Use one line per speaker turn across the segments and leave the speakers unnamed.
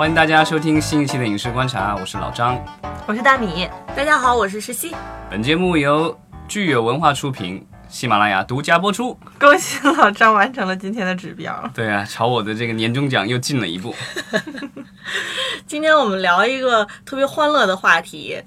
欢迎大家收听新一期的影视观察，我是老张。
我是大米，
大家好，我是石溪。
本节目由聚友文化出品，喜马拉雅独家播出。
恭喜老张完成了今天的指标。
对啊，朝我的这个年终奖又进了一步。
今天我们聊一个特别欢乐的话题，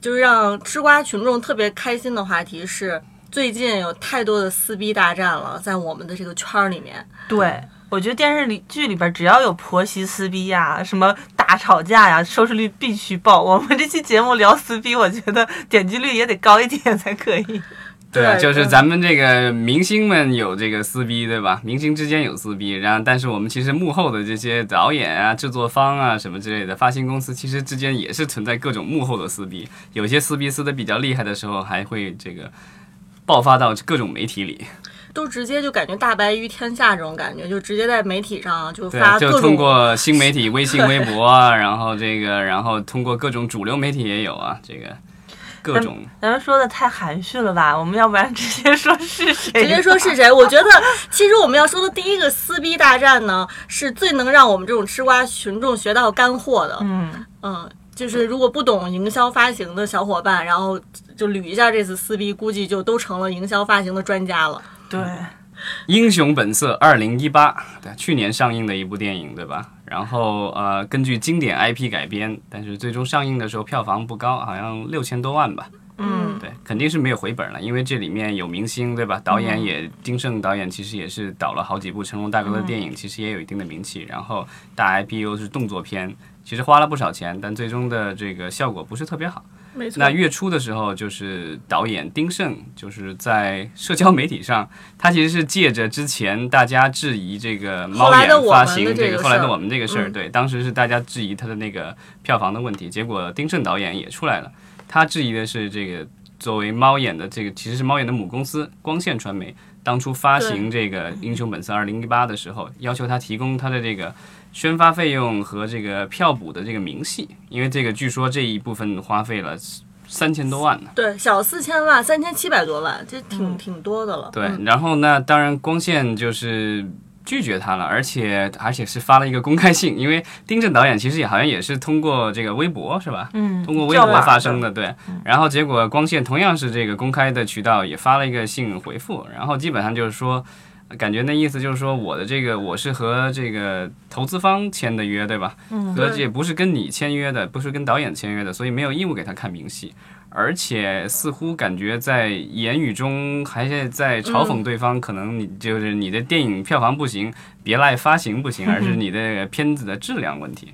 就是让吃瓜群众特别开心的话题是，最近有太多的撕逼大战了，在我们的这个圈儿里面。
对，我觉得电视里剧里边只要有婆媳撕逼呀，什么大吵架呀，收视率必须爆。我们这期节目聊撕逼，我觉得点击率也得高一点才可以。
对啊，就是咱们这个明星们有这个撕逼，对吧？明星之间有撕逼，然后但是我们其实幕后的这些导演啊、制作方啊什么之类的发行公司，其实之间也是存在各种幕后的撕逼。有些撕逼撕的比较厉害的时候，还会这个爆发到各种媒体里。
都直接就感觉大白于天下这种感觉，就直接在媒体上就发，各种
就通过新媒体、微信、微博啊，然后这个，然后通过各种主流媒体也有啊，这个各种。
咱们说的太含蓄了吧？我们要不然直接说是谁？
直接说是谁？我觉得其实我们要说的第一个撕逼大战呢，是最能让我们这种吃瓜群众学到干货的。
嗯，
嗯，就是如果不懂营销发行的小伙伴，然后就捋一下这次撕逼，估计就都成了营销发行的专家了。
对，
英雄本色二零一八，对，去年上映的一部电影，对吧？然后呃，根据经典 IP 改编，但是最终上映的时候票房不高，好像六千多万吧。
嗯，
对，肯定是没有回本了，因为这里面有明星，对吧？导演也，丁晟导演其实也是导了好几部成龙大哥的电影，其实也有一定的名气。然后大 IP 又是动作片，其实花了不少钱，但最终的这个效果不是特别好。
没错。
那月初的时候，就是导演丁晟，就是在社交媒体上，他其实是借着之前大家质疑这个猫眼发行这个后来的我们这个事儿，
嗯。
对，当时是大家质疑他的那个票房的问题，结果丁晟导演也出来了，他质疑的是这个作为猫眼的这个其实是猫眼的母公司光线传媒，当初发行这个《英雄本色二零一八》的时候，要求他提供他的这个。宣发费用和这个票补的这个明细，因为这个据说这一部分花费了三千多万呢。
对，小四千万，三千七百多万，这挺、挺多的了。
对，
嗯
然后呢，当然光线就是拒绝他了，而且而且是发了一个公开信，因为丁震导演其实也好像也是通过这个微博是吧？
嗯，
通过微博发声的，对。然后结果光线同样是这个公开的渠道，也发了一个信回复，然后基本上就是说。感觉那意思就是说，我的这个我是和这个投资方签的约，对吧？
嗯
和
对
也不是跟你签约的，不是跟导演签约的，所以没有义务给他看明细。而且似乎感觉在言语中还是在嘲讽对方，可能你就是你的电影票房不行，别赖发行不行，而是 你的片子的质量问题。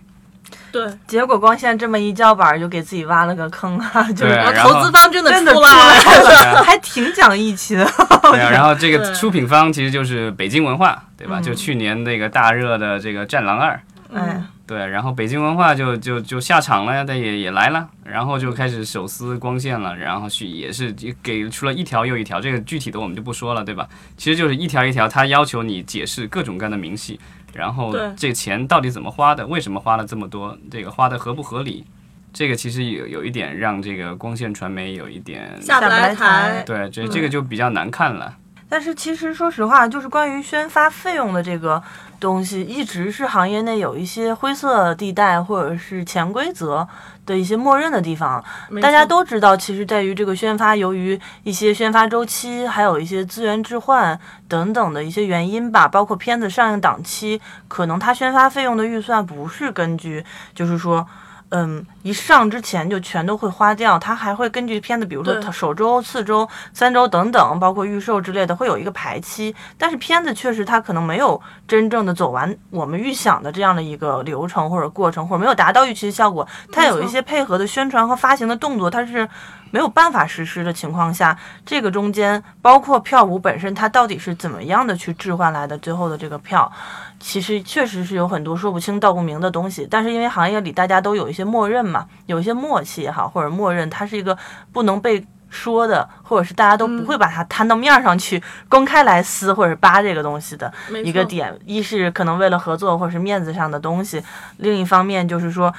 对，
结果光线这么一叫板，就给自己挖了个坑啊！就是
投资方真的
真的出
出来
来
了。
还挺讲义气的。
对啊，然后这个
对
出品方其实就是北京文化，对吧？
嗯
就去年那个大热的这个《战狼二》。
哎，
对，然后北京文化就就就下场了呀，但也也来了，然后就开始手撕光线了，然后去也是给出了一条又一条，这个具体的我们就不说了，对吧？其实就是一条一条，他要求你解释各种各样的明细，然后
对
这钱到底怎么花的，为什么花了这么多，这个花的合不合理？这个其实有有一点让这个光线传媒有一点，
下不来
台。
对，这这个就比较难看了。
但是其实说实话，就是关于宣发费用的这个东西，一直是行业内有一些灰色地带或者是潜规则的一些默认的地方。大家都知道，其实在于这个宣发，由于一些宣发周期，还有一些资源置换等等的一些原因吧，包括片子上映档期，可能它宣发费用的预算不是根据，就是说。嗯，一上之前就全都会花掉，它还会根据片子，比如说
对
它首周、四周、三周等等，包括预售之类的，会有一个排期。但是片子确实它可能没有真正的走完我们预想的这样的一个流程或者过程，或者没有达到预期的效果。它有一些配合的宣传和发行的动作，它是没有办法实施的情况下，这个中间包括票务本身，它到底是怎么样的去置换来的最后的这个票，其实确实是有很多说不清道不明的东西。但是因为行业里大家都有一些默认嘛，有一些默契也好，或者默认它是一个不能被。说的，或者是大家都不会把它摊到面儿上去、公开来撕或者扒这个东西的一个点，一是可能为了合作或者是面子上的东西，另一方面就是说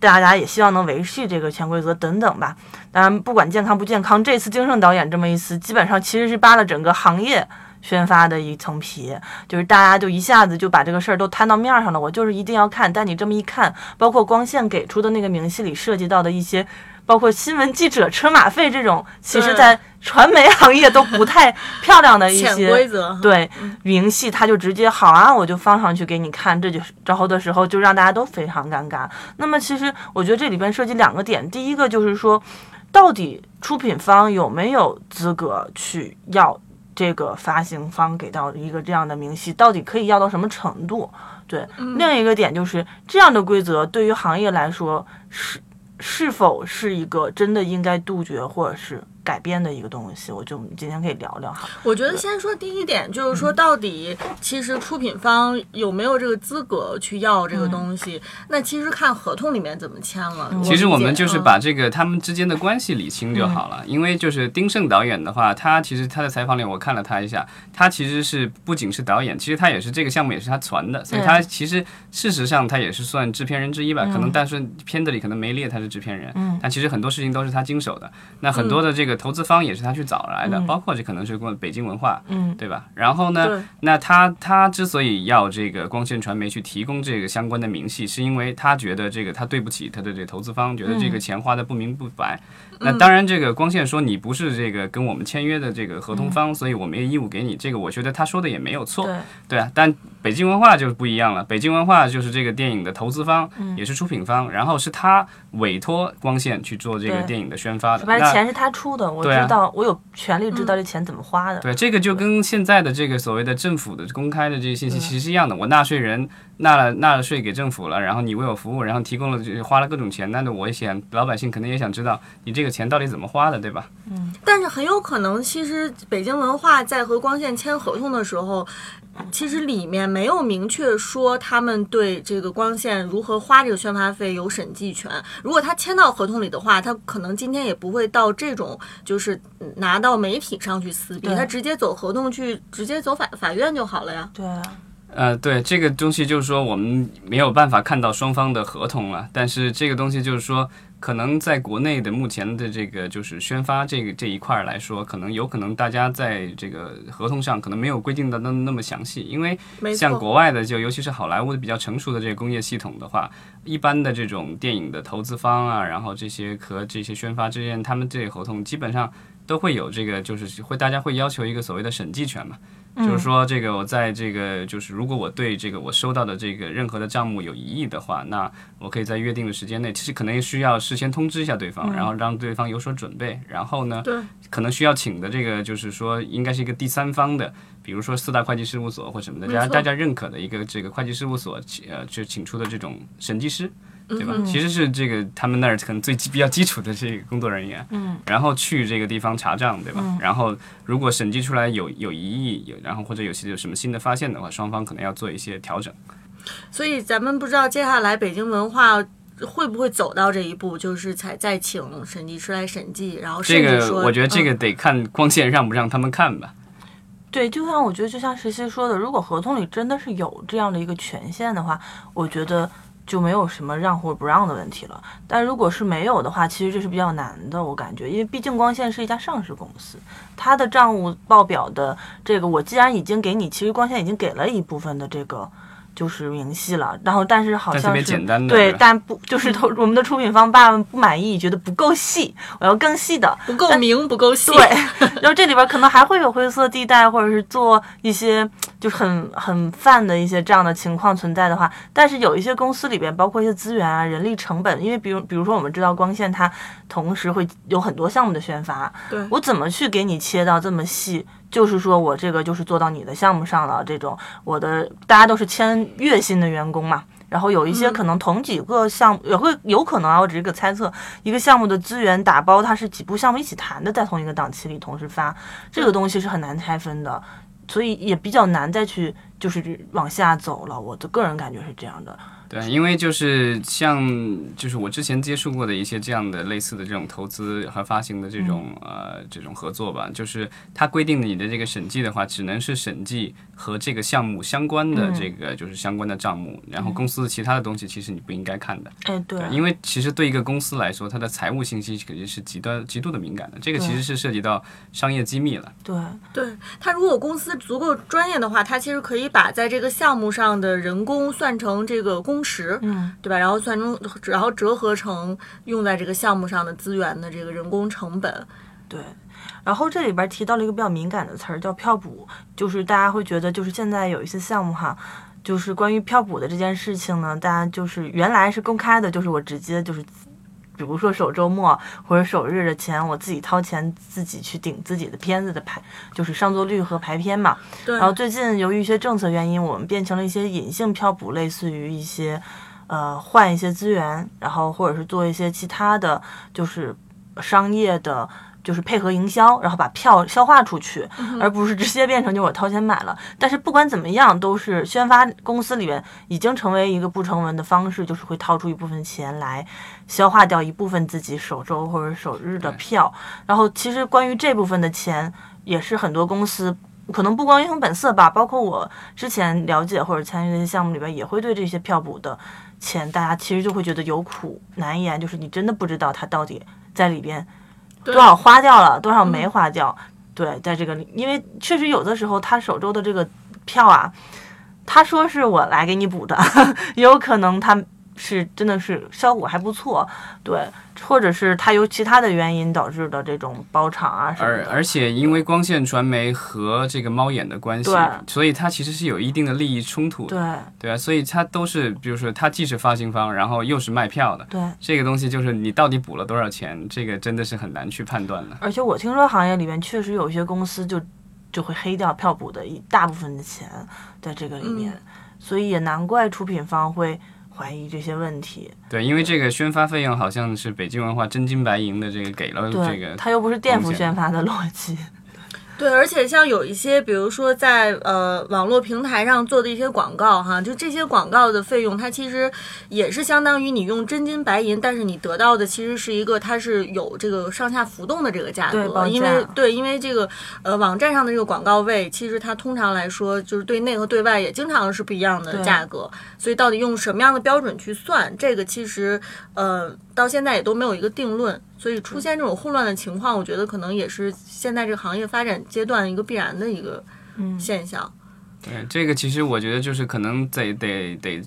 大家也希望能维系这个潜规则等等吧。当然，不管健康不健康，这次金盛导演这么一撕，基本上其实是扒了整个行业宣发的一层皮，就是大家就一下子就把这个事儿都摊到面上了。我就是一定要看，但你这么一看，包括光线给出的那个明细里涉及到的一些。包括新闻记者车马费这种，其实，在传媒行业都不太漂亮的一些
规则，
对明细，他就直接好啊，我就放上去给你看，这就之后的时候就让大家都非常尴尬。那么，其实我觉得这里边涉及两个点，第一个就是说，到底出品方有没有资格去要这个发行方给到一个这样的明细，到底可以要到什么程度？对，另一个点就是这样的规则对于行业来说是。是否是一个真的应该杜绝或者是改编的一个东西？我就今天可以聊聊哈。
我觉得先说第一点，就是说到底，其实出品方有没有这个资格去要这个东西？那其实看合同里面怎么签了。
其实
我
们就是把这个他们之间的关系理清就好了。因为就是丁晟导演的话，他其实他的采访里我看了他一下，他其实是不仅是导演，其实他也是这个项目也是他传的，所以他其实事实上他也是算制片人之一吧。可能但是片子里可能没列他是制片人，但其实很多事情都是他经手的。那很多的这个投资方也是他。去找来的，包括这可能是过北京文化，
嗯，
对吧？然后呢，那他他之所以要这个光线传媒去提供这个相关的明细，是因为他觉得这个他对不起他的这投资方，觉得这个钱花的不明不白。那当然，这个光线说你不是这个跟我们签约的这个合同方，所以我没有义务给你这个。我觉得他说的也没有错，对啊。但北京文化就是不一样了，北京文化就是这个电影的投资方，也是出品方，然后是他委托光线去做这个电影的宣发的。
反正钱是他出的，我知道，我有权利知道这钱怎么花的。
对，这个就跟现在的这个所谓的政府的公开的这些信息其实是一样的。我纳税人纳了纳了税给政府了，然后你为我服务，然后提供了花了各种钱，那我也想老百姓肯定也想知道你这个。钱到底怎么花的，对吧？
嗯，但是很有可能，其实北京文化在和光线签合同的时候，其实里面没有明确说他们对这个光线如何花这个宣发费有审计权。如果他签到合同里的话，他可能今天也不会到这种，就是拿到媒体上去撕逼，他直接走合同去，直接走法法院就好了呀。
对。
呃，对这个东西就是说，我们没有办法看到双方的合同了。但是这个东西就是说，可能在国内的目前的这个就是宣发这个这一块来说，可能有可能大家在这个合同上可能没有规定的那那么详细。因为像国外的，就尤其是好莱坞的比较成熟的这个工业系统的话，一般的这种电影的投资方啊，然后这些和这些宣发之间，他们这个合同基本上都会有这个，就是会大家会要求一个所谓的审计权嘛。就是说，这个我在这个就是，如果我对这个我收到的这个任何的账目有疑义的话，那我可以在约定的时间内，其实可能需要事先通知一下对方，然后让对方有所准备。然后呢，可能需要请的这个就是说，应该是一个第三方的，比如说四大会计事务所或什么的，大家大家认可的一个这个会计事务所，呃，就请出的这种审计师。对吧？其实是这个他们那儿可能最比较基础的这个工作人员，
嗯，
然后去这个地方查账，对吧？然后如果审计出来有有疑义，有然后或者有些有什么新的发现的话，双方可能要做一些调整。
所以咱们不知道接下来北京文化会不会走到这一步，就是才再请审计师来审计，然后
这个我觉得这个得看光线让不让他们看吧。
对，就像我觉得就像实习说的，如果合同里真的是有这样的一个权限的话，我觉得。就没有什么让或不让的问题了。但如果是没有的话，其实这是比较难的，我感觉，因为毕竟光线是一家上市公司，它的账务报表的这个，我既然已经给你，其实光线已经给了一部分的这个。就是明细了，然后但是好像是对，但不就是投 我们的出品方爸爸不满意，觉得不够细，我要更细的，
不够明，不够细。
对，然后这里边可能还会有灰色地带，或者是做一些就是很很泛的一些这样的情况存在的话，但是有一些公司里边，包括一些资源啊、人力成本，因为比如比如说我们知道光线它同时会有很多项目的宣发，
对
我怎么去给你切到这么细？就是说我这个就是做到你的项目上了，这种我的大家都是签月薪的员工嘛，然后有一些可能同几个项目也会有可能啊，我只是个猜测，一个项目的资源打包它是几部项目一起谈的，在同一个档期里同时发，这个东西是很难拆分的，所以也比较难再去就是往下走了，我的个人感觉是这样的。
对，因为就是像就是我之前接触过的一些这样的类似的这种投资和发行的这种呃这种合作吧，就是它规定的你的这个审计的话，只能是审计和这个项目相关的
嗯。
这个就是相关的账目，然后公司其他的东西其实你不应该看的。
哎，对，
因为其实对一个公司来说，它的财务信息肯定是极端极度的敏感的，这个其实是涉及到商业机密了。
对，
对他，如果公司足够专业的话，他其实可以把在这个项目上的人工算成这个工时，
嗯，
对吧？然后算中，然后折合成用在这个项目上的资源的这个人工成本。
对。然后这里边提到了一个比较敏感的词儿，叫票补，就是大家会觉得，就是现在有一些项目哈，就是关于票补的这件事情呢，大家就是原来是公开的，就是我直接就是，比如说首周末或者首日的钱，我自己掏钱自己去顶自己的片子的排，就是上座率和排片嘛。
对，
然后最近由于一些政策原因，我们变成了一些隐性票补，类似于一些呃换一些资源，然后或者是做一些其他的就是商业的。就是配合营销，然后把票消化出去，而不是直接变成就我掏钱买了。但是不管怎么样，都是宣发公司里面已经成为一个不成文的方式，就是会掏出一部分钱来消化掉一部分自己首周或者首日的票。然后其实关于这部分的钱，也是很多公司可能不光英雄本色吧，包括我之前了解或者参与的一些项目里边，也会对这些票补的钱，大家其实就会觉得有苦难言，就是你真的不知道它到底在里边多少花掉了，多少没花掉。对，在这个里，因为确实有的时候他首周的这个票啊，他说是我来给你补的，也 有可能他是真的是效果还不错，对，或者是它由其他的原因导致的这种包场啊什么的。
而而且因为光线传媒和这个猫眼的关系，所以它其实是有一定的利益冲突的，
对
对啊，所以它都是，比如说它既是发行方，然后又是卖票的，
对，
这个东西就是你到底补了多少钱，这个真的是很难去判断的。
而且我听说行业里面确实有一些公司就就会黑掉票补的一大部分的钱在这个里面，所以也难怪出品方会怀疑这些问题。
对，因为这个宣发费用好像是北京文化真金白银的这个给了这，个，
他又不是垫付宣发的逻辑。
对，而且像有一些，比如说在呃网络平台上做的一些广告哈，就这些广告的费用，它其实也是相当于你用真金白银，但是你得到的其实是一个它是有这个上下浮动的这个价格，
对
因为对，因为这个呃网站上的这个广告位，其实它通常来说就是对内和对外也经常是不一样的价格，所以到底用什么样的标准去算，这个其实呃到现在也都没有一个定论。所以出现这种混乱的情况，我觉得可能也是现在这个行业发展阶段一个必然的一个
嗯
现象。
对这个其实我觉得就是可能得得得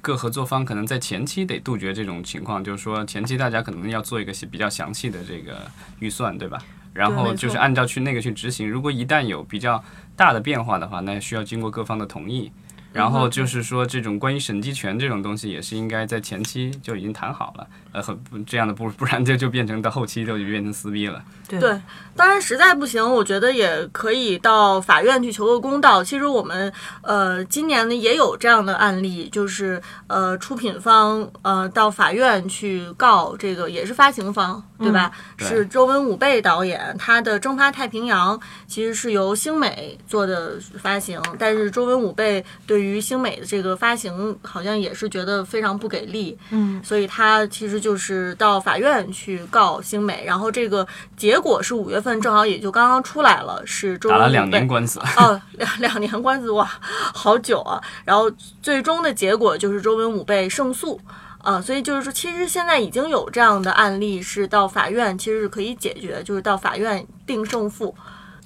各合作方可能在前期得杜绝这种情况，就是说前期大家可能要做一个比较详细的这个预算，对吧？然后就是按照去那个去执行。如果一旦有比较大的变化的话，那需要经过各方的同意。然后就是说，这种关于审计权这种东西，也是应该在前期就已经谈好了，呃，很不这样的不不然就就变成到后期就变成撕逼了。
对
对，当然实在不行，我觉得也可以到法院去求个公道。其实我们呃今年呢也有这样的案例，就是呃出品方呃到法院去告这个也是发行方，对吧？
对
是周文武贝导演，他的《蒸发太平洋》其实是由星美做的发行，但是周文武贝对于星美的这个发行好像也是觉得非常不给力，
嗯，
所以他其实就是到法院去告星美，然后这个结果是五月份，正好也就刚刚出来了，是周
打了两
文武贝
年官司，
哦，两两年官司哇，好久啊！然后最终的结果就是周文武被胜诉啊，所以就是说，其实现在已经有这样的案例是到法院其实是可以解决，就是到法院定胜负。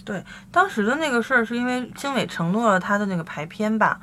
对当时的那个事儿是因为星美承诺了他的那个排片吧，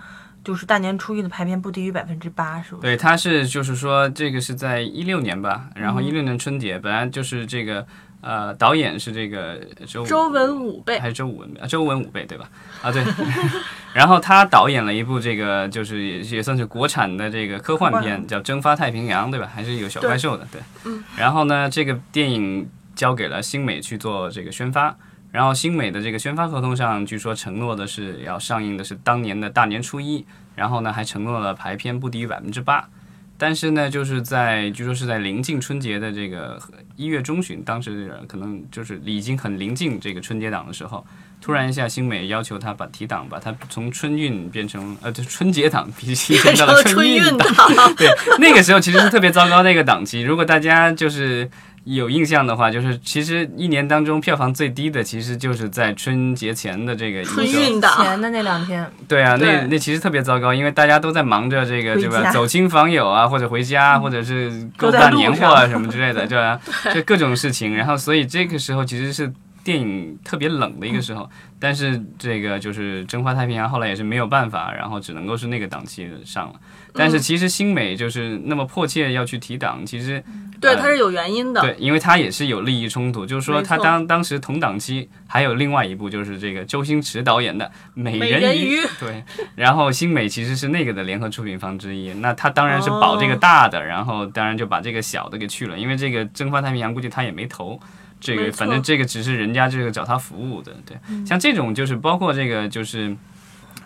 就是大年初一的排片不低于百分之八，是不是？
对，他是就是说这个是在一六年吧，然后一六年春节，本来就是这个呃导演是这个周
周文武辈
还是周武文啊周文武辈对吧？啊对，然后他导演了一部这个就是也也算是国产的这个科幻片，叫《蒸发太平洋》对吧？还是有小怪兽的对。
嗯。
然后呢，这个电影交给了星美去做这个宣发。然后星美的这个宣发合同上，据说承诺的是要上映的是当年的大年初一，然后呢还承诺了排片不低于百分之八。但是呢，就是在据说是在临近春节的这个一月中旬，当时可能就是已经很临近这个春节档的时候，突然一下，星美要求他把提档把它从春运变成呃，就春节档提提前到了
春运。
档，对，那个时候其实是特别糟糕的一个档期。如果大家就是有印象的话，就是其实一年当中票房最低的，其实就是在春节前的这个
春
一周。
运档
前的那两天，
对啊，那
对。
那其实特别糟糕，因为大家都在忙着这个对吧？走亲访友啊，或者回家，或者是购办年货啊什么之类的，对吧？就各种事情，然后所以这个时候其实是电影特别冷的一个时候，但是这个就是《蒸发太平洋》后来也是没有办法，然后只能够是那个档期上了。但是其实新美就是那么迫切要去提档，其实
对，
呃
它是有原因的。
对，因为它也是有利益冲突，就是说
没错
他当当时同档期还有另外一部就是这个周星驰导演的《美人
鱼
对，然后新美其实是那个的联合出品方之一，那他当然是保这个大的，然后当然就把这个小的给去了，因为这个《蒸发太平洋》估计他也没投。这个反正这个只是人家这个找他服务的，对，像这种就是包括这个就是，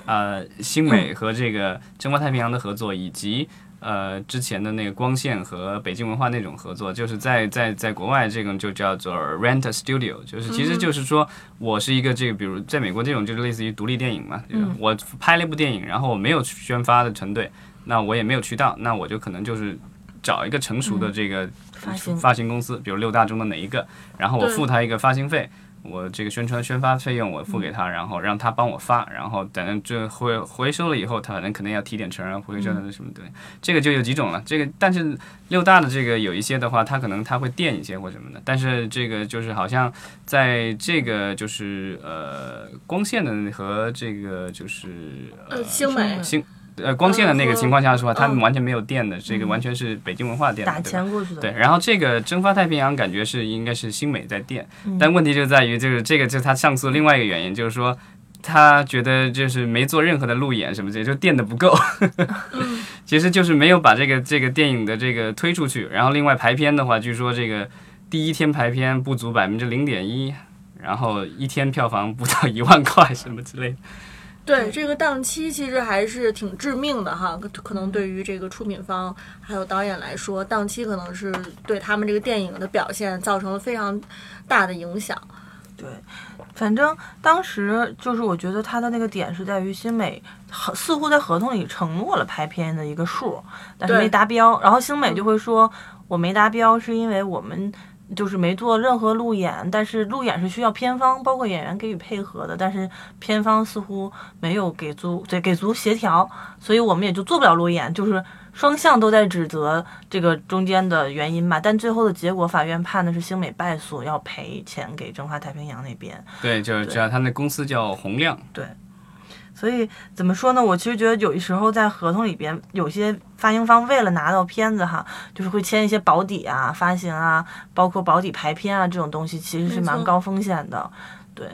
呃，新美和这个《中国太平洋》的合作，以及呃之前的那个光线和北京文化那种合作，就是在在在国外这种就叫做 rent a studio，就是其实就是说我是一个这个，比如在美国这种就是类似于独立电影嘛，就是我拍了一部电影，然后我没有宣发的团队，那我也没有渠道，那我就可能就是找一个成熟的这个
发行。
公司，比如六大中的哪一个，然后我付他一个发行费。我这个宣传宣发费用我付给他，然后让他帮我发，然后等着这回回收了以后，他反正肯定要提点成啊，回收的什么对，这个就有几种了。这个但是六大的这个有一些的话，它可能它会垫一些或什么的，但是这个就是好像在这个就是呃光线的和这个就是
呃，星美。
星呃光线的那个情况下说，它
嗯
完全没有电的，这个完全是北京文化电的，
打？钱过去的。
对，然后这个蒸发太平洋感觉是应该是新美在垫，
嗯
但问题就在于就是这个就是他上诉另外一个原因，就是说他觉得就是没做任何的路演什么这就电的不够，其实就是没有把这个这个电影的这个推出去，然后另外排片的话，据说这个第一天排片不足百分之零点一。然后一天票房不到一万块什么之类的，
对这个档期其实还是挺致命的哈，可可能对于这个出品方还有导演来说，档期可能是对他们这个电影的表现造成了非常大的影响。
对，反正当时就是我觉得他的那个点是在于新美合似乎在合同里承诺了拍片的一个数，但是没达标。然后新美就会说，我没达标是因为我们。就是没做任何路演，但是路演是需要片方包括演员给予配合的，但是片方似乎没有给足对给足协调，所以我们也就做不了路演，就是双向都在指责这个中间的原因吧。但最后的结果，法院判的是星美败诉，要赔钱给中华太平洋那边。
对，就是知道他那公司叫洪亮，
所以怎么说呢？我其实觉得有的时候在合同里边，有些发行方为了拿到片子哈，就是会签一些保底啊、发行啊，包括保底排片啊这种东西，其实是蛮高风险的。对，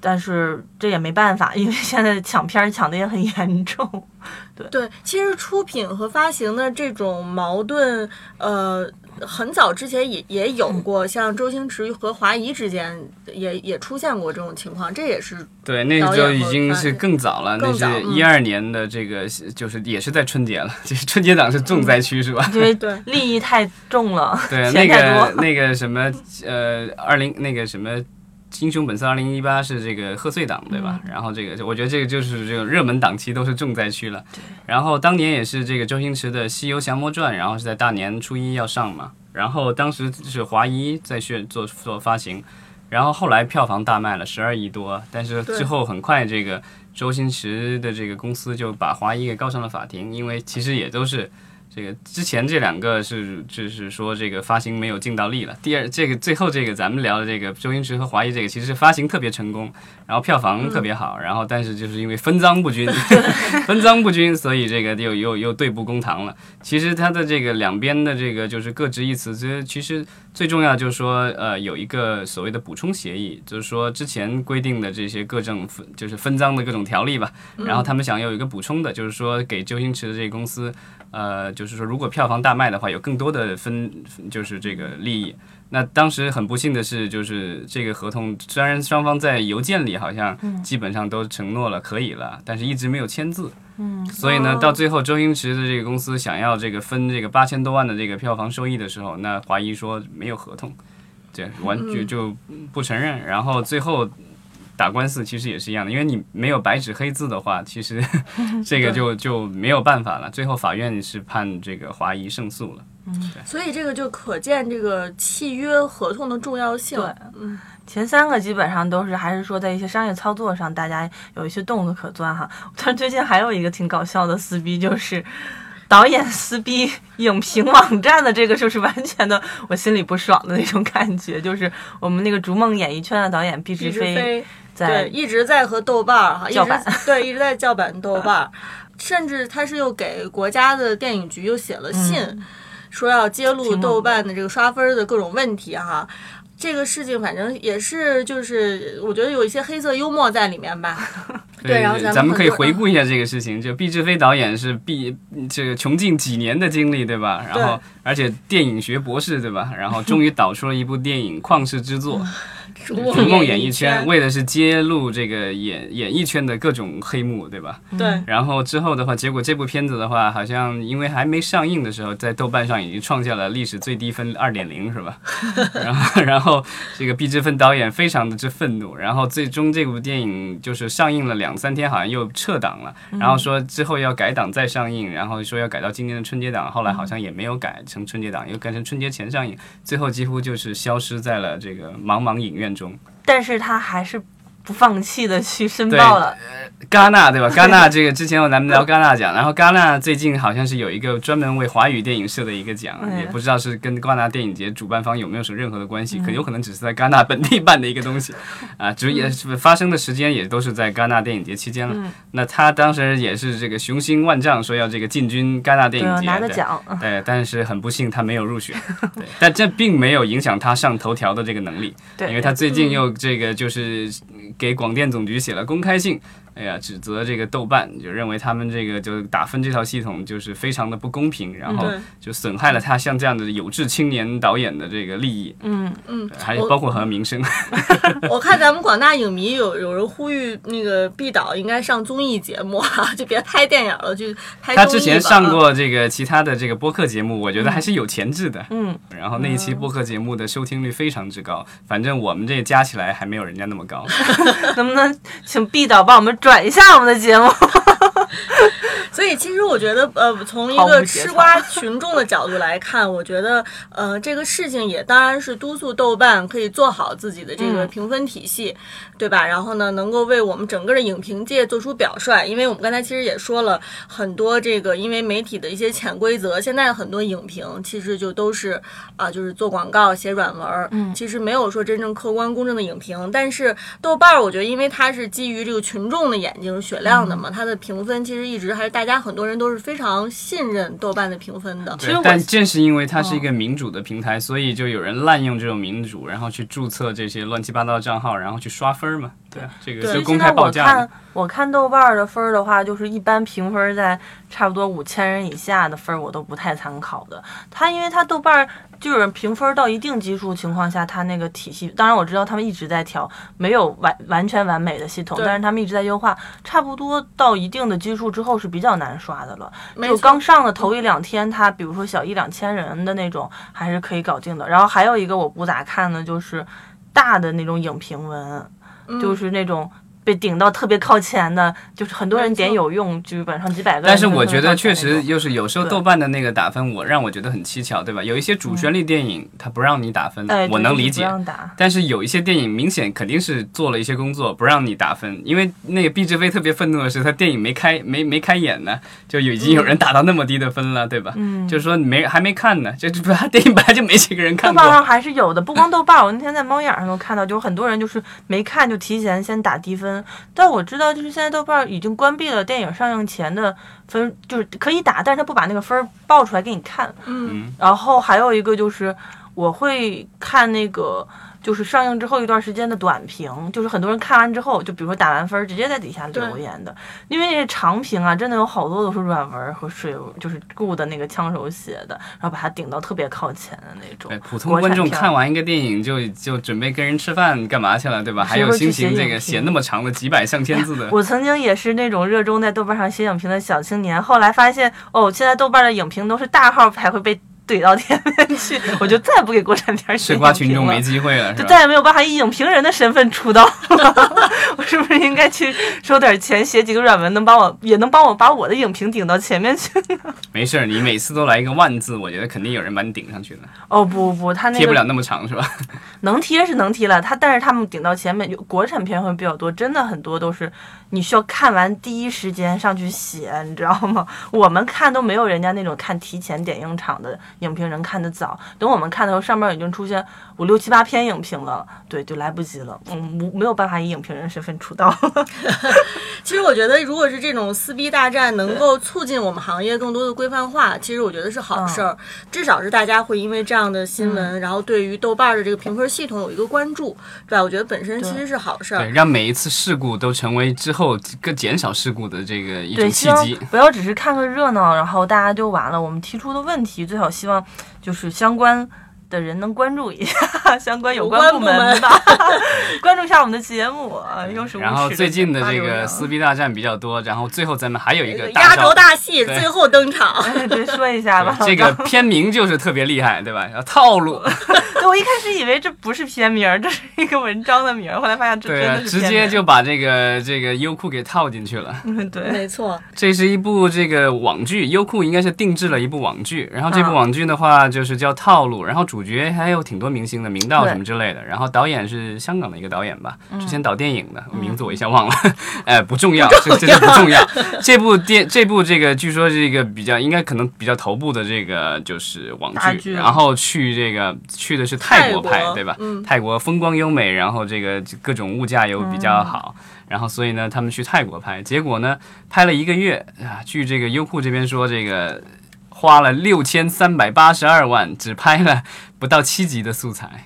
但是这也没办法，因为现在抢片儿抢的也很严重。
对对，其实出品和发行的这种矛盾，呃，很早之前也也有过，像周星驰和华谊之间也也出现过这种情况，这也是
对，那个就已经是更早了，那是一二年的这个，就是也是在春节了，这 春节档是重灾区是吧？
对
对
利益太重了，
对，那个那个什么呃，二零那个什么。英雄本色二零一八是这个贺岁档对吧？然后这个我觉得这个就是这个热门档期都是重灾区了。然后当年也是这个周星驰的《西游降魔传》，然后是在大年初一要上嘛。然后当时是华谊在宣做做发行，然后后来票房大卖了十二亿多，但是
对
之后很快这个周星驰的这个公司就把华谊给告上了法庭，因为其实也都是。这个之前这两个是就是说这个发行没有尽到力了。第二，这个最后这个咱们聊的这个周星驰和华谊这个，其实发行特别成功，然后票房特别好，然后但是就是因为分赃不均，分赃不均，所以这个又又又对簿公堂了。其实它的这个两边的这个就是各执一词，这其实最重要就是说呃有一个所谓的补充协议，就是说之前规定的这些各种分就是分赃的各种条例吧，然后他们想要有一个补充的，就是说给周星驰的这个公司。呃，就是说，如果票房大卖的话，有更多的分，就是这个利益。那当时很不幸的是，就是这个合同虽然双方在邮件里好像基本上都承诺了可以了，但是一直没有签字。
嗯，
所以呢，
哦
到最后周星驰的这个公司想要这个分这个八千多万的这个票房收益的时候，那华谊说没有合同，这完全就不承认。然后最后打官司其实也是一样的，因为你没有白纸黑字的话，其实 这个就就没有办法了。最后法院是判这个华谊胜诉了。
嗯所以这个就可见这个契约合同的重要性。
对
嗯，
前三个基本上都是还是说在一些商业操作上，大家有一些洞子可钻哈。但最近还有一个挺搞笑的撕逼，就是导演撕逼影评网站的这个，就是完全的我心里不爽的那种感觉。就是我们那个逐梦演艺圈的导演毕
毕志
志飞
飞
在
对一直在和豆瓣儿哈一直
叫板
对一直在叫板豆瓣儿，甚至他是又给国家的电影局又写了信，
嗯
说要揭露豆瓣的这个刷分儿的各种问题哈。这个事情反正也是，就是我觉得有一些黑色幽默在里面吧。对然后咱们
咱们可以回顾一下这个事情。就毕志飞导演是毕这个穷尽几年的经历，对吧？然后而且电影学博士，对吧？然后终于导出了一部电影旷世之作
逐《
逐梦演
艺
艺圈》，为的是揭露这个演演艺圈的各种黑幕，对吧？
对
然后之后的话，结果这部片子的话，好像因为还没上映的时候，在豆瓣上已经创下了历史最低分二点零，是吧？然后，然后这个毕志芬导演非常的之愤怒，然后最终这部电影就是上映了两三天，好像又撤档了，然后说之后要改档再上映，然后说要改到今年的春节档，后来好像也没有改成春节档，又改成春节前上映，最后几乎就是消失在了这个茫茫影院
但是他还是不放弃的去申报了。
戛纳对吧？戛纳这个之前咱们聊戛纳奖，然后戛纳最近好像是有一个专门为华语电影设的一个奖，
嗯
也不知道是跟戛纳电影节主办方有没有什么任何的关系，可有可能只是在戛纳本地办的一个东西，啊，只也是发生的时间也都是在戛纳电影节期间了。
嗯
那他当时也是这个雄心万丈，说要这个进军戛纳电影，节，
拿个
对
奖，
对，但是很不幸他没有入选，对，但这并没有影响他上头条的这个能力，
对，
因为他最近又这个就是给广电总局写了公开信，哎呀，指责这个豆瓣，就认为他们这个就打分这套系统就是非常的不公平，然后就损害了他像这样的有志青年导演的这个利益，
嗯，
嗯，
还
有
包括和名声。
我看咱们广大影迷有有人呼吁那个毕导应该上综艺节目啊，就别拍电影了，就拍
他之前上过这个其他的这个播客节目，我觉得还是有潜质的。
嗯，
然后那一期播客节目的收听率非常之高，反正我们这加起来还没有人家那么高。
能不能请毕导帮我们转转一下我们的节目？
所以其实我觉得，呃，从一个吃瓜群众的角度来看，我觉得，呃，这个事情也当然是督促豆瓣可以做好自己的这个
嗯
评分体系，对吧？然后呢，能够为我们整个的影评界做出表率。因为我们刚才其实也说了很多这个，因为媒体的一些潜规则，现在很多影评其实就都是啊、就是做广告、写软文儿，
嗯
其实没有说真正客观公正的影评。但是豆瓣儿，我觉得因为它是基于这个群众的眼睛雪亮的
嗯
嘛，它的评分其实一直还是大家很多人都是非常信任豆瓣的评分的。
实我
但正是因为它是一个民主的平台，所以就有人滥用这种民主，然后去注册这些乱七八糟的账号，然后去刷分儿嘛。对啊，这个
对
是公开报价
我看。我看豆瓣儿的分儿的话，就是一般评分在差不多五千人以下的分儿，我都不太参考的。它因为它豆瓣儿就是评分到一定基数情况下，它那个体系，当然我知道他们一直在调，没有完完全完美的系统，但是他们一直在优化。差不多到一定的基数之后是比较难刷的了。就刚上的头一两天，它比如说小一两千人的那种，还是可以搞定的。然后还有一个我不咋看的，就是大的那种影评文，
嗯
就是那种被顶到特别靠前的，就是很多人点有用，基本上几百个人。
但是我觉得确实
有。
就是有时候豆瓣的那个打分，我让我觉得很蹊跷，对吧？有一些主旋律电影它不让你打分，我能理解。但是有一些电影明显肯定是做了一些工作不让你打分，因为那个毕志飞特别愤怒的是，他电影没开没没开演呢，就已经有人打到那么低的分了，对吧？
嗯，
就是说没还没看呢，就就他电影本来就没几个人看过。
豆瓣上还是有的，不光豆瓣，我那天在猫眼上都看到，就很多人就是没看就提前先打低分。但我知道，就是现在豆瓣已经关闭了电影上映前的分，就是可以打，但是他不把那个分报出来给你看。
嗯，
然后还有一个就是，我会看那个。就是上映之后一段时间的短评，就是很多人看完之后，就比如说打完分儿直接在底下留言的，因为那长评啊，真的有好多都是软文儿和水，就是雇的那个枪手写的，然后把它顶到特别靠前的那种
对，。普通观众看完一个电影就就准备跟人吃饭干嘛去了，对吧？还有心情这个
写
那么长的几百上千字的，
我曾经也是那种热衷在豆瓣上写影评的小青年，后来发现哦，现在豆瓣的影评都是大号才会被怼到天边去，我就再也不给国产片写
吃瓜群众没机会了，
就再也没有办法以影评人的身份出道了。我是不是应该去收点钱，写几个软文，能帮我，也能帮我把我的影评顶到前面去呢？
没事儿，你每次都来一个万字，我觉得肯定有人把你顶上去的，
哦不不，他那个
贴不了那么长是吧？
能贴是能贴了，他但是他们顶到前面，有国产片会比较多，真的很多都是你需要看完第一时间上去写，你知道吗？我们看都没有人家那种看提前点映场的影评人看的早，等我们看的时候，上面已经出现五六七八篇影评了，对，就来不及了，嗯，没没有办法以影评人身份出道。
其实我觉得，如果是这种撕逼大战能够促进我们行业更多的规范化，其实我觉得是好事儿。至少是大家会因为这样的新闻，然后对于豆瓣儿的这个评分系统有一个关注，对吧？我觉得本身其实是好事
对，
儿。
让每一次事故都成为之后更减少事故的这个一
对，
种契机。
不要只是看个热闹，然后大家就完了。我们提出的问题，最好希望希望就是相关的人能关注一下，相关有
有
关部
门
吧 关注一下我们的节目啊，又是
然后最近的这个撕逼大战比较多，然后最后咱们还有一个
压轴
大
戏最后登场，
哎对，说一下吧。
这个片名就是特别厉害，对吧？要套路，
对我一开始以为这不是片名，这是一个文章的名，后来发现这真的是
直
片名儿
接就把这个这个优酷给套进去了。
嗯对。
没错，
这是一部这个网剧，优酷应该是定制了一部网剧，然后这部
啊
网剧的话就是叫《套路》，然后主角还有挺多明星的，明道什么之类的，然后导演是香港的一个导演吧，
嗯。
之前导电影的，名字我一下忘了，哎，不重要，这真的不重要。这部电这部这个据说是一个比较应该可能比较头部的这个就是网剧，
剧。
然后去这个去的是泰国拍对吧？
嗯。
泰国风光优美，然后这个各种物价又比较好，然后所以呢，他们去泰国拍，结果呢，拍了一个月啊，据这个优酷这边说，这个花了六千三百八十二万，只拍了不到七集的素材。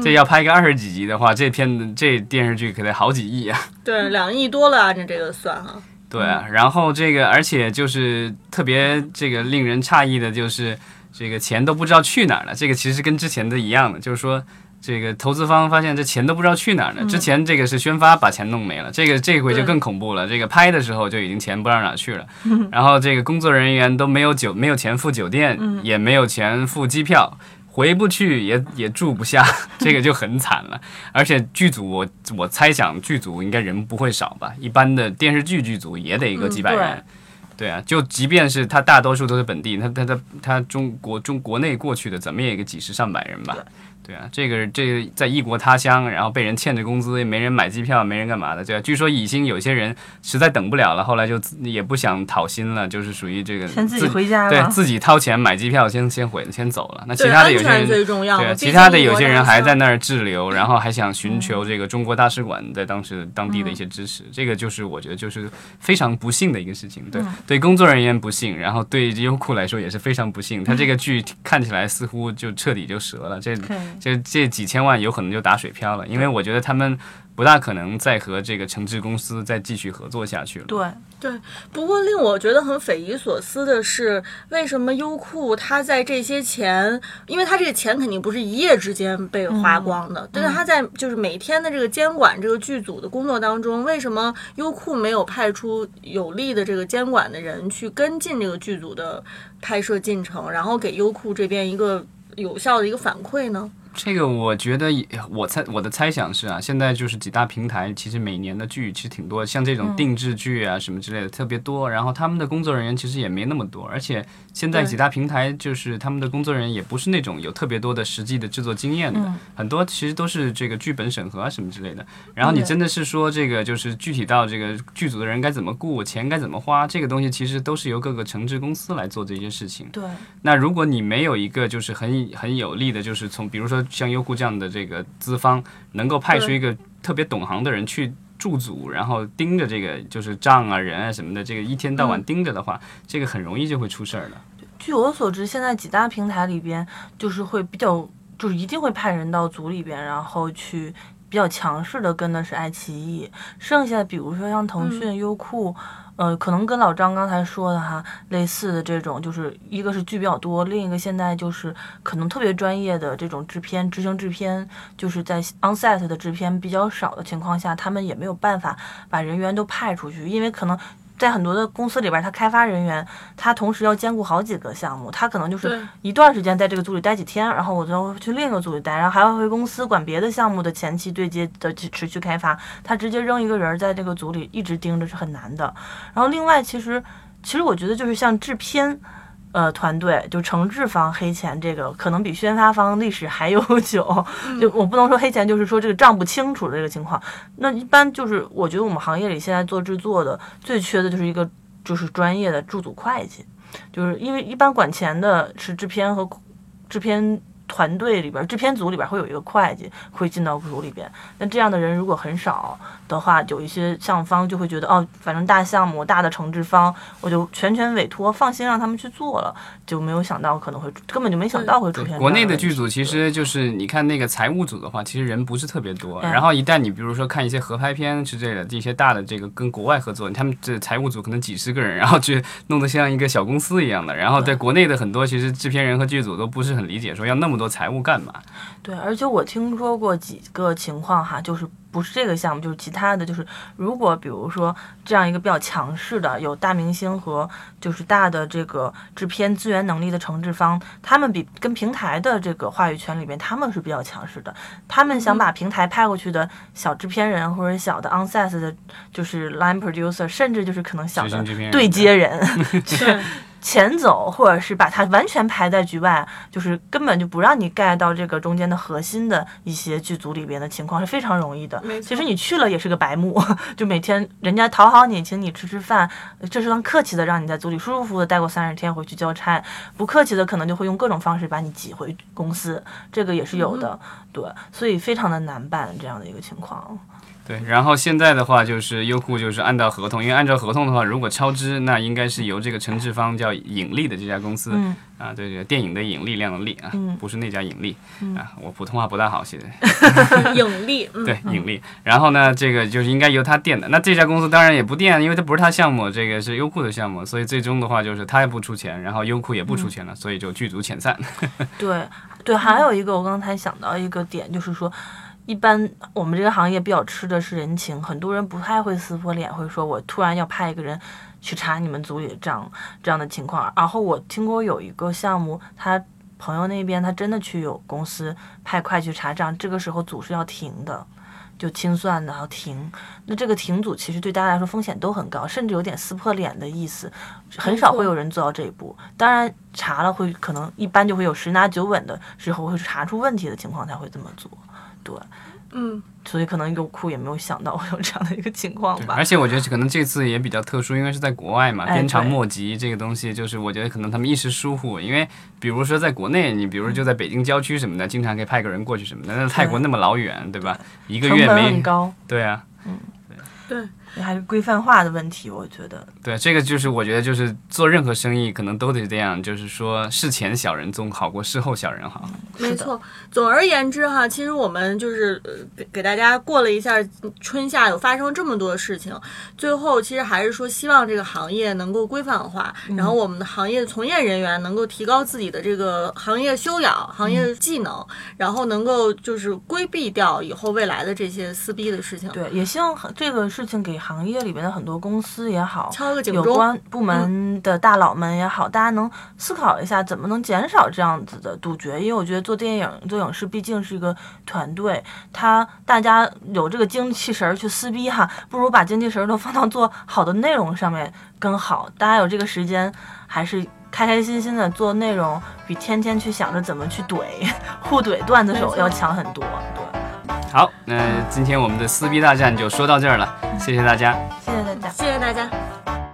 这要拍个二十几集的话，这片子这电视剧可得好几亿啊！
对，两亿多了，按照这个算哈。
对啊，然后这个而且就是特别这个令人诧异的，就是这个钱都不知道去哪儿了。这个其实跟之前的一样的，就是说这个投资方发现这钱都不知道去哪儿了。之前这个是宣发把钱弄没了，这个这回就更恐怖了。这个拍的时候就已经钱不知道哪儿去了，然后这个工作人员都没有酒没有钱付酒店，也没有钱付机票。回不去也也住不下，这个就很惨了。而且剧组我我猜想剧组应该人不会少吧，一般的电视剧剧组也得个几百人。对啊，就即便是他大多数都是本地，他他他他中国中国内过去的，怎么也有个几十上百人吧。对啊，这个这个在异国他乡，然后被人欠着工资，也没人买机票，没人干嘛的，对啊。据说已经有些人实在等不了了，后来就也不想讨薪了，就是属于这个
先自己回家了。
对自己掏钱买机票，先先回先走了。那其，他的有些人
最重要。
对啊，其他的有些人还在那儿滞留，然后还想寻求这个中国大使馆在当时当地的一些支持，这个就是我觉得就是非常不幸的一个事情。对，对工作人员不幸，然后对优酷来说也是非常不幸。他这个剧看起来似乎就彻底就折了，这
对
这这几千万有可能就打水漂了，因为我觉得他们不大可能再和这个承制公司再继续合作下去了。
对对，
不过令我觉得很匪夷所思的是，为什么优酷它在这些钱，因为它这个钱肯定不是一夜之间被花光的，但是它在就是每天的这个监管这个剧组的工作当中，为什么优酷没有派出有力的这个监管的人去跟进这个剧组的拍摄进程，然后给优酷这边一个有效的一个反馈呢？
这个我觉得也，我猜我的猜想是啊，现在就是几大平台，其实每年的剧其实挺多，像这种定制剧啊什么之类的特别多，然后他们的工作人员其实也没那么多，而且现在几大平台就是他们的工作人员也不是那种有特别多的实际的制作经验的，很多其实都是这个剧本审核啊什么之类的。然后你真的是说这个就是具体到这个剧组的人该怎么雇，钱该怎么花，这个东西其实都是由各个承制公司来做这些事情。
对，
那如果你没有一个就是很很有力的，就是从比如说像优酷这样的这个资方，能够派出一个特别懂行的人去驻组，然后盯着这个就是账啊、人啊什么的，这个一天到晚盯着的话，这个很容易就会出事儿的。
据我所知，现在几大平台里边就是会比较，就是一定会派人到组里边，然后去比较强势的跟的是爱奇艺，剩下的比如说像腾讯、优酷。呃，可能跟老张刚才说的哈类似的这种，就是一个是剧比较多，另一个现在就是可能特别专业的这种制片、执行制片，就是在 on set 的制片比较少的情况下，他们也没有办法把人员都派出去，因为可能在很多的公司里边，他开发人员他同时要兼顾好几个项目，他可能就是一段时间在这个组里待几天，然后我就去另一个组里待，然后还要回公司管别的项目的前期对接的持续开发。他直接扔一个人儿在这个组里一直盯着是很难的。然后另外，其实其实我觉得就是像制片。呃，团队就承制方黑钱这个可能比宣发方历史还悠 久，就我不能说黑钱，就是说这个账不清楚的这个情况。那一般就是我觉得我们行业里现在做制作的最缺的就是一个就是专业的驻组会计，就是因为一般管钱的是制片和制片团队里边，制片组里边会有一个会计会进到组里边。那这样的人如果很少的话，有一些项目方就会觉得哦，反正大项目大的承制方，我就全权委托，放心让他们去做了，就没有想到可能会根本就没想到会出现
国内的剧组其实就是你看那个财务组的话，其实人不是特别多。
嗯
然后一旦你比如说看一些合拍片之类的，这些大的这个跟国外合作，他们这财务组可能几十个人，然后去弄得像一个小公司一样的。然后在国内的很多其实制片人和剧组都不是很理解，说要那么多财务干嘛？
对，而且我听说过几个情况哈，就是不是这个项目，就是其他的，就是如果比如说这样一个比较强势的，有大明星和就是大的这个制片资源能力的承制方，他们比跟平台的这个话语权里边，他们是比较强势的，他们想把平台派过去的小制片人或者小的 onset 的，就是 line producer，甚至就是可能小的对接人，
对，
遣走，或者是把它完全排在局外，就是根本就不让你 get 到这个中间的核心的一些剧组里边的情况是非常容易的其实你去了也是个白目，就每天人家讨好你，请你吃吃饭，这是算客气的，让你在组里舒舒服服的待过三十天回去交差；不客气的，可能就会用各种方式把你挤回公司，这个也是有的。对，所以非常的难办这样的一个情况。
对，然后现在的话就是优酷就是按照合同，因为按照合同的话，如果超支，那应该是由这个承制方叫引力的这家公司、
嗯
啊，对对，电影的引力量的力啊，
嗯
不是那家引力、啊，我普通话不大好，写的。
引力，嗯，
对引力。然后呢，这个就是应该由他垫的。那这家公司当然也不垫，因为它不是他项目，这个是优酷的项目，所以最终的话就是他也不出钱，然后优酷也不出钱了，所以就剧组遣散。
对对，还有一个我刚才想到一个点，就是说，一般我们这个行业比较吃的是人情，很多人不太会撕破脸，会说我突然要派一个人去查你们组里的账这样的情况。然后我听过有一个项目，他朋友那边他真的去有公司派会去查账，这个时候组是要停的。就清算的要停，那这个停组其实对大家来说风险都很高，甚至有点撕破脸的意思，很少会有人做到这一步。当然查了会可能一般就会有十拿九稳的时候会查出问题的情况才会这么做，对，
嗯，
所以可能优酷也没有想到会有这样的一个情况吧。
而。且我觉得可能这次也比较特殊，因为是在国外嘛，
哎
鞭长莫及这个东西，就是我觉得可能他们一时疏忽，因为比如说在国内，你比如就在北京郊区什么的，经常可以派个人过去什么的，那泰国那么老远，对吧？一个月没
很高，
对啊，嗯。
对，
还是规范化的问题，我觉得。
对，这个就是我觉得就是做任何生意可能都得这样，就是说事前小人总好过事后小人好。
没错。总而言之哈，其实我们就是呃给给大家过了一下春夏，有发生这么多事情，最后其实还是说希望这个行业能够规范化，然后我们的行业从业人员能够提高自己的这个行业修养、行业技能，然后能够就是规避掉以后未来的这些撕逼的事情。
对，也希望这个事情给行业里边的很多公司也好，有关部门的大佬们也好，大家能思考一下怎么能减少这样子的杜绝。因为我觉得做电影、做影视毕竟是一个团队，他大家有这个精气神儿去撕逼哈，不如把精气神儿都放到做好的内容上面更好。大家有这个时间，还是开开心心的做内容，比天天去想着怎么去怼、互怼段子手要强很多。对，
好那今天我们的撕逼大战就说到这儿了谢谢大家。
谢谢大家。谢谢大家。